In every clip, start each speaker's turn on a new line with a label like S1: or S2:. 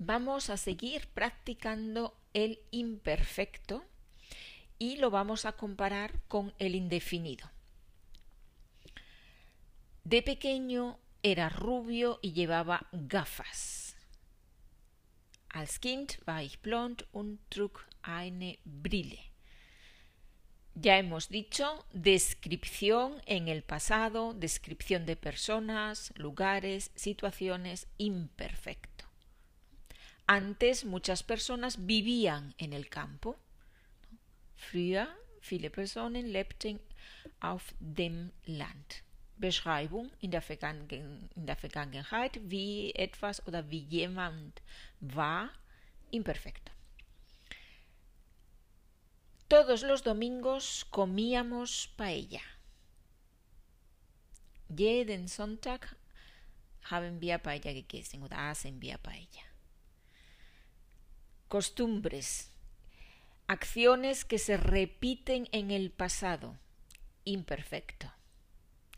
S1: vamos a seguir practicando el imperfecto y lo vamos a comparar con el indefinido. De pequeño era rubio y llevaba gafas. Als Kind war ich blond und trug eine Brille. Ya hemos dicho descripción en el pasado, descripción de personas, lugares, situaciones, imperfecto. Antes muchas personas vivían en el campo. Früher viele Personen lebten auf dem Land. Beschreibung in der, in der Vergangenheit, wie etwas oder wie jemand war, imperfecto. Todos los domingos comíamos paella. Jeden Sonntag haben wir Paella gegessen oder aßen wir Paella. Costumbres, acciones que se repiten en el pasado, imperfecto.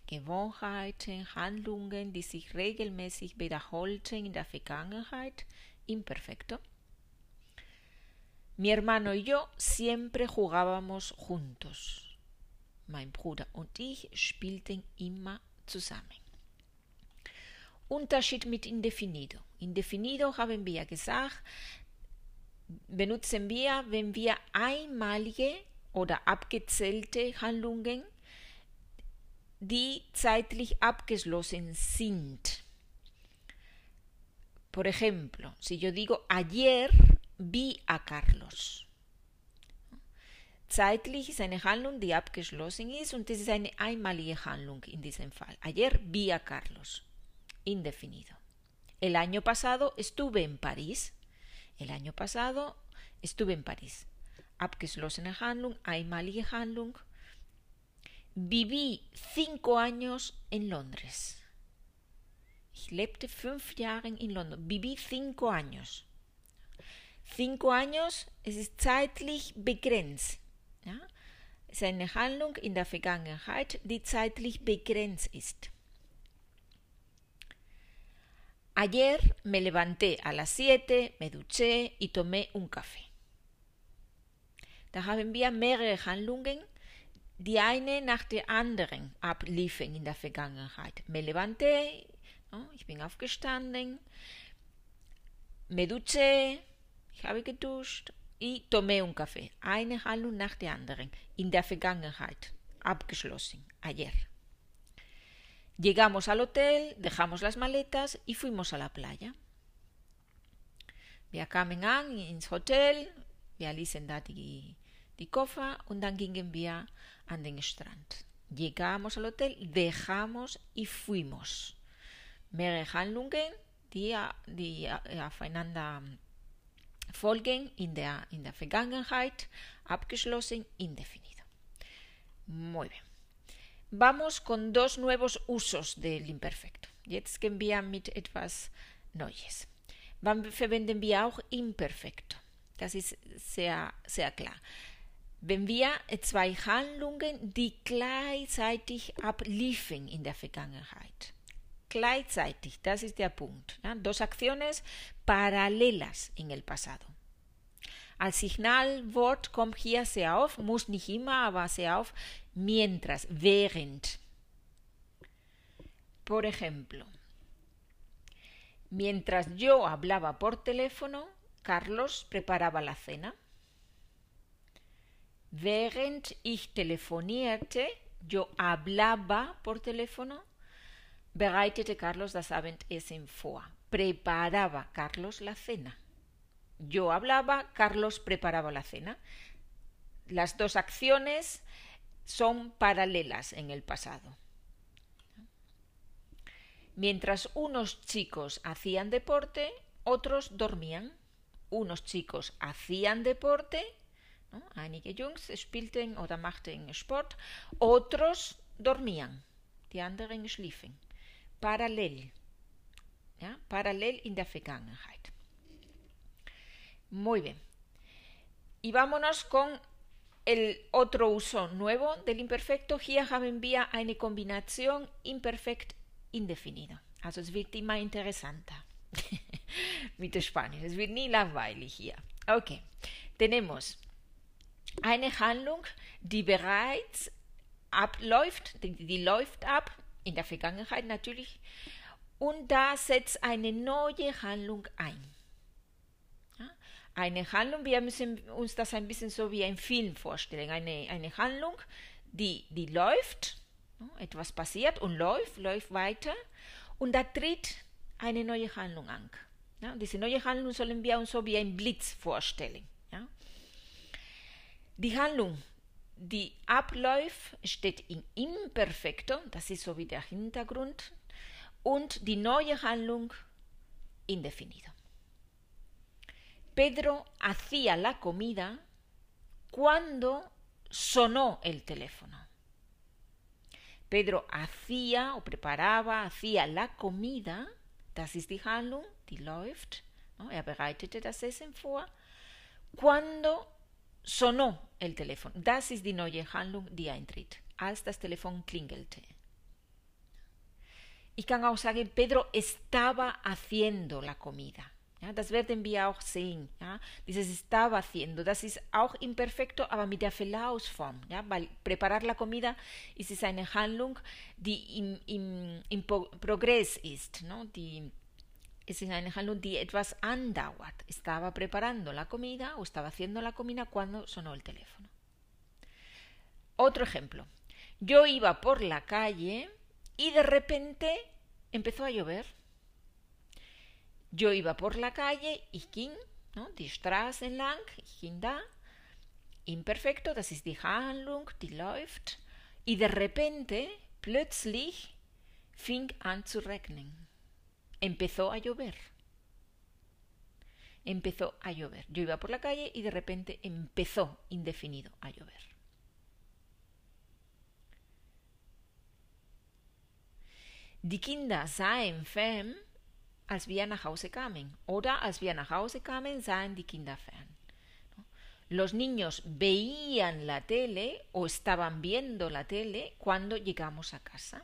S1: Gewohnheiten, Handlungen, die sich regelmäßig wiederholten in der Vergangenheit, imperfecto. Mi hermano y yo siempre jugábamos juntos. Mein Bruder und ich spielten immer zusammen. Unterschied mit indefinido. Indefinido haben wir gesagt, benutzen wir, wenn wir einmalige oder abgezählte Handlungen, die zeitlich abgeschlossen sind. Por ejemplo, si yo digo ayer vi a Carlos. Zeitlich ist eine Handlung, die abgeschlossen ist und das ist eine einmalige Handlung in diesem Fall. Ayer vi a Carlos. Indefinido. El año pasado estuve en París. El año pasado estuve en París. Abgeschlossene Handlung, einmalige Handlung. Viví cinco años en Londres. Ich lebte fünf Jahre in London. Viví cinco años. Cinco años, es zeitlich begrenzt. Ja? Es Handlung in der Vergangenheit, die zeitlich begrenzt ist. Ayer me levanté a las siete, me duché y tomé un café. Da haben wir mehrere Handlungen, die eine nach der anderen abliefen in der Vergangenheit. Me levanté, ich bin aufgestanden, me duché, ich habe geduscht y tomé un café. Eine Handlung nach der anderen. In der Vergangenheit. Abgeschlossen. Ayer. Llegamos al hotel, dejamos las maletas y fuimos a la playa. Wir kamen an ins Hotel, wir ließen da die, die Koffer und dann gingen wir an den Strand. Llegamos al hotel, dejamos y fuimos. Mehrere Handlungen, die, die aufeinander folgen in der, in der Vergangenheit, abgeschlossen, indefinido. Muy bien. Vamos con dos nuevos usos del imperfecto. Jetzt gehen wir mit etwas Neues. Wann verwenden wir auch imperfekto? Das ist sehr, sehr klar. Wenn wir zwei Handlungen, die gleichzeitig abliefen in der Vergangenheit. Gleichzeitig, das ist der Punkt. Dos acciones paralelas en el pasado. Al Signalwort kommt hier sehr auf, muss nicht immer, aber sehr auf, mientras, während. Por ejemplo, mientras yo hablaba por teléfono, Carlos preparaba la cena. Während ich telefonierte, yo hablaba por teléfono, bereitete Carlos das Abendessen vor. Preparaba Carlos la cena. Yo hablaba, Carlos preparaba la cena. Las dos acciones son paralelas en el pasado. Mientras unos chicos hacían deporte, otros dormían. Unos chicos hacían deporte, ¿no? einige Jungs spielten oder machten Sport, otros dormían, die anderen schliefen. Parallel, ja? parallel in der Vergangenheit. Muy bien. Y vámonos con el otro uso nuevo del imperfecto. Hier haben wir eine Kombination imperfekt indefinido. Also es wird immer interessanter. mit Spanisch. Es wird nie langweilig hier. Okay, tenemos eine Handlung, die bereits abläuft, die, die läuft ab, in der Vergangenheit natürlich, und da setzt eine neue Handlung ein. Eine Handlung, wir müssen uns das ein bisschen so wie ein Film vorstellen, eine, eine Handlung, die, die läuft, etwas passiert und läuft, läuft weiter, und da tritt eine neue Handlung an. Ja? Diese neue Handlung sollen wir uns so wie ein Blitz vorstellen. Ja? Die Handlung die Abläufe steht in Imperfekto, das ist so wie der Hintergrund, und die neue Handlung indefinido. Pedro hacía la comida cuando sonó el teléfono. Pedro hacía o preparaba, hacía la comida, das ist die Handlung, die läuft, er bereitete das Essen vor, cuando sonó el teléfono. Das ist die neue Handlung, die eintritt, als das Telefon klingelte. Ich kann auch sagen, Pedro estaba haciendo la comida. Ja, das werden wir auch sehen. Ja. Dieses estaba haciendo, das ist auch imperfekto, aber mit der Verlaufsform. Ja, weil preparar la comida ist es eine Handlung, die im, im, im Progress ist, no? die es ist eine Handlung, die etwas andauert. Estaba preparando la comida o estaba haciendo la comida cuando sonó el teléfono. Otro ejemplo. Yo iba por la calle y de repente empezó a llover. Yo iba por la calle, ich ging, ¿no? die Straße entlang, ich ging da, imperfecto, das ist die Handlung, die läuft, y de repente, plötzlich, fing an zu regnen empezó a llover. Empezó a llover. Yo iba por la calle y de repente empezó indefinido a llover. Die Kinder sahen fern, als wir nach Hause kamen. Oder als wir nach Hause kamen, sahen die Kinder fern. Los niños veían la tele o estaban viendo la tele cuando llegamos a casa.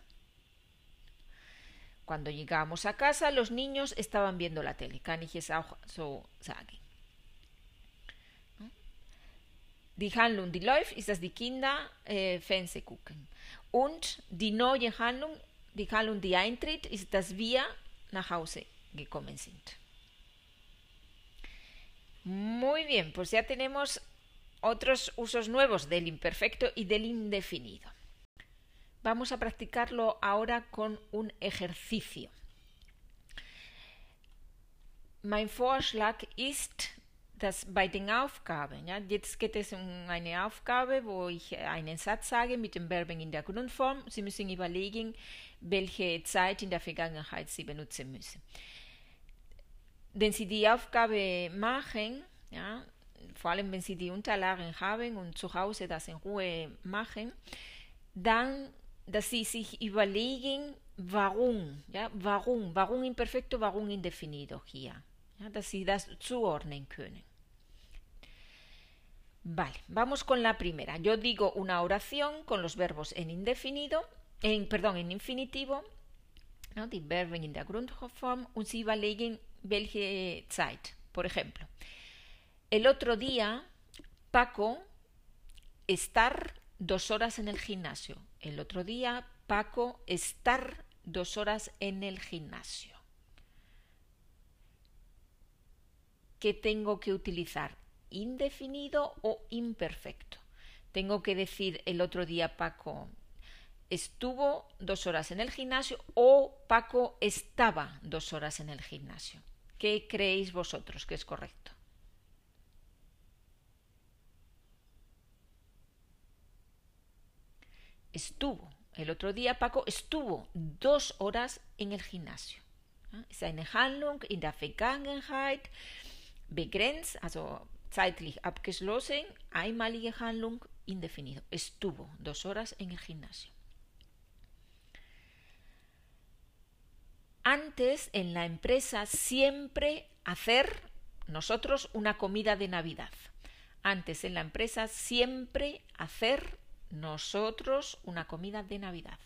S1: Cuando llegamos a casa, los niños estaban viendo la tele. Kann ich es auch so sagen. Die Handlung, die läuft, ist, dass die Kinder äh, Fernsehen gucken. Und die neue Handlung, die Handlung, die eintritt, ist, dass wir nach Hause Muy bien, pues ya tenemos otros usos nuevos del imperfecto y del indefinido. Vamos a practicarlo ahora con un ejercicio. Mein Vorschlag ist, dass bei den Aufgaben, ja, jetzt geht es um eine Aufgabe, wo ich einen Satz sage mit den Verben in der Grundform. Sie müssen überlegen, welche Zeit in der Vergangenheit Sie benutzen müssen. Wenn Sie die Aufgabe machen, ja, vor allem wenn Sie die Unterlagen haben und zu Hause das in Ruhe machen, dann dass sie sich überlegen, warum, ja, warum, warum imperfecto, warum indefinido hier, ja, dass sie das zuordnen können. Vale, vamos con la primera. Yo digo una oración con los verbos en indefinido, en, perdón, en infinitivo, ¿no? die Verben in der Grundform, und sie überlegen, welche Zeit. Por ejemplo, el otro día, Paco, estar dos horas en el gimnasio. El otro día, Paco, estar dos horas en el gimnasio. ¿Qué tengo que utilizar? ¿Indefinido o imperfecto? Tengo que decir el otro día Paco estuvo dos horas en el gimnasio o Paco estaba dos horas en el gimnasio. ¿Qué creéis vosotros que es correcto? estuvo. El otro día Paco estuvo dos horas en el gimnasio. Seine Handlung in der Vergangenheit begrenzt, also zeitlich abgeschlossen, einmalige Handlung indefinido. Estuvo dos horas en el gimnasio. Antes en la empresa siempre hacer nosotros una comida de Navidad. Antes en la empresa siempre hacer nosotros una comida de Navidad.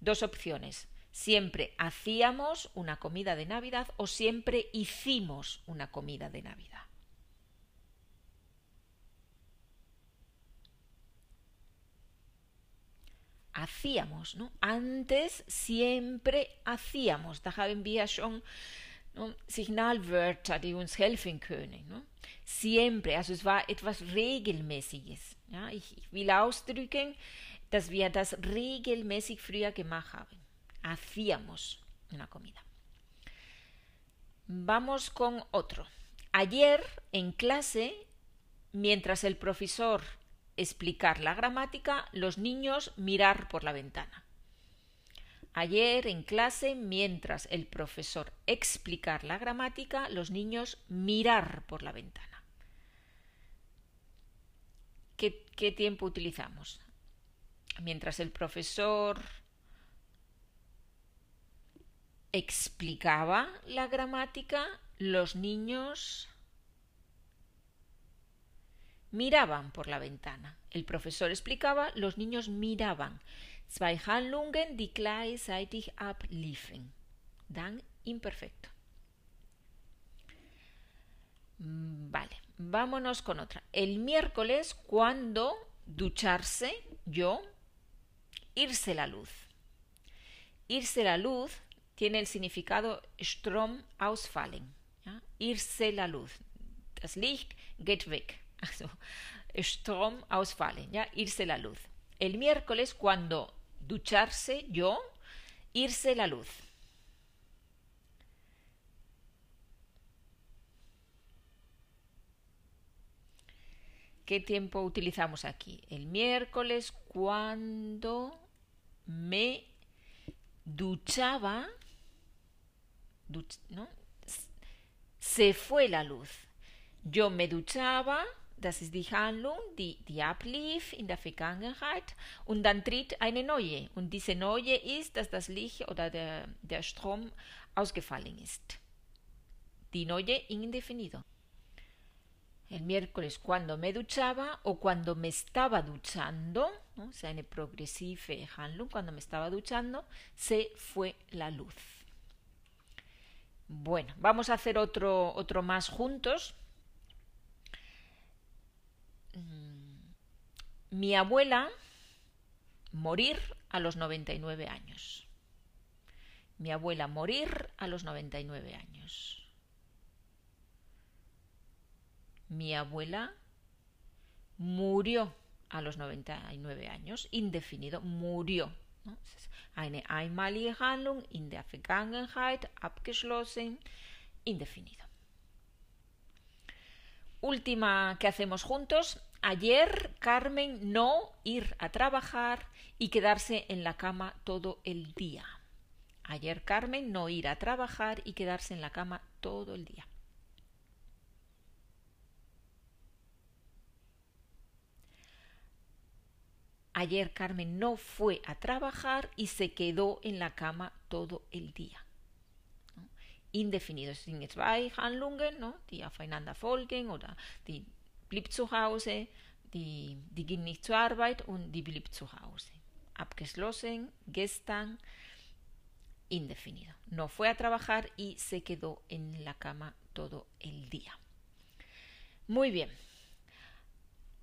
S1: Dos opciones. Siempre hacíamos una comida de Navidad o siempre hicimos una comida de Navidad. Hacíamos, ¿no? Antes siempre hacíamos. Da haben wir schon Signalwörter, die uns helfen können. Ne? Siempre, also es war etwas Regelmäßiges. Ich, ich will ausdrücken, dass wir das regelmäßig früher gemacht haben. Hacíamos una comida. Vamos con otro. Ayer en clase, mientras el profesor explicar la gramática, los niños mirar por la ventana. Ayer en clase, mientras el profesor explicar la gramática, los niños mirar por la ventana. ¿Qué, qué tiempo utilizamos? Mientras el profesor explicaba la gramática, los niños miraban por la ventana. El profesor explicaba, los niños miraban. Zwei Handlungen, die gleichzeitig abliefen. Dan imperfecto. Mm, vale, vámonos con otra. El miércoles, cuando ducharse, yo, irse la luz. Irse la luz tiene el significado Strom ausfallen. Irse la luz. Das Licht geht weg. Also, Strom ausfallen, ¿ya? irse la luz. El miércoles, cuando ducharse, yo, irse la luz. ¿Qué tiempo utilizamos aquí? El miércoles cuando me duchaba, se fue la luz. Yo me duchaba, das ist die Handlung, die, die ablief in der Vergangenheit und dann tritt eine neue. Und diese neue ist, dass das Licht oder der, Strom ausgefallen ist. Die neue indefinido. El miércoles cuando me duchaba o cuando me estaba duchando, ¿no? o sea, Handlung, cuando me estaba duchando, se fue la luz. Bueno, vamos a hacer otro, otro más juntos. Mi abuela morir a los 99 años. Mi abuela morir a los 99 años. Mi abuela murió a los 99 años, indefinido, murió. Eine einmalige Handlung in der Vergangenheit abgeschlossen, indefinido. Última que hacemos juntos, Ayer Carmen no ir a trabajar y quedarse en la cama todo el día. Ayer Carmen no ir a trabajar y quedarse en la cama todo el día. Ayer Carmen no fue a trabajar y se quedó en la cama todo el día. Indefinido sin zwei Handlungen, ¿no? die aufeinander folgen oder die blieb zu Hause, die, die ging nicht zur Arbeit und die blieb zu Hause. Abgeschlossen, gestern, indefinido. No fue a trabajar y se quedó en la cama todo el día. Muy bien.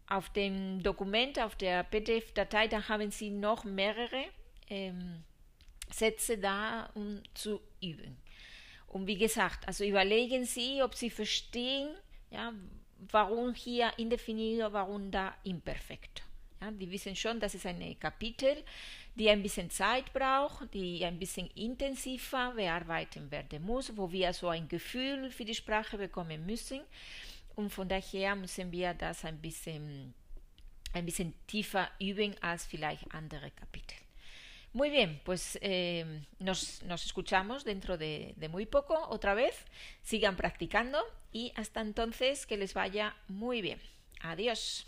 S1: Auf dem Dokument, auf der PDF-Datei, da haben Sie noch mehrere ähm, Sätze da, um zu üben. Und wie gesagt, also überlegen Sie, ob Sie verstehen, ja, warum hier indefinido, warum da imperfekto. Ja, die wissen schon, das ist ein Kapitel, die ein bisschen Zeit braucht, die ein bisschen intensiver bearbeiten werden muss, wo wir so ein Gefühl für die Sprache bekommen müssen. Und von daher müssen wir das ein bisschen, ein bisschen tiefer üben als vielleicht andere Kapitel. Muy bien, pues eh, nos, nos, escuchamos dentro de, de muy poco otra vez. Sigan practicando y hasta entonces que les vaya muy bien. Adiós.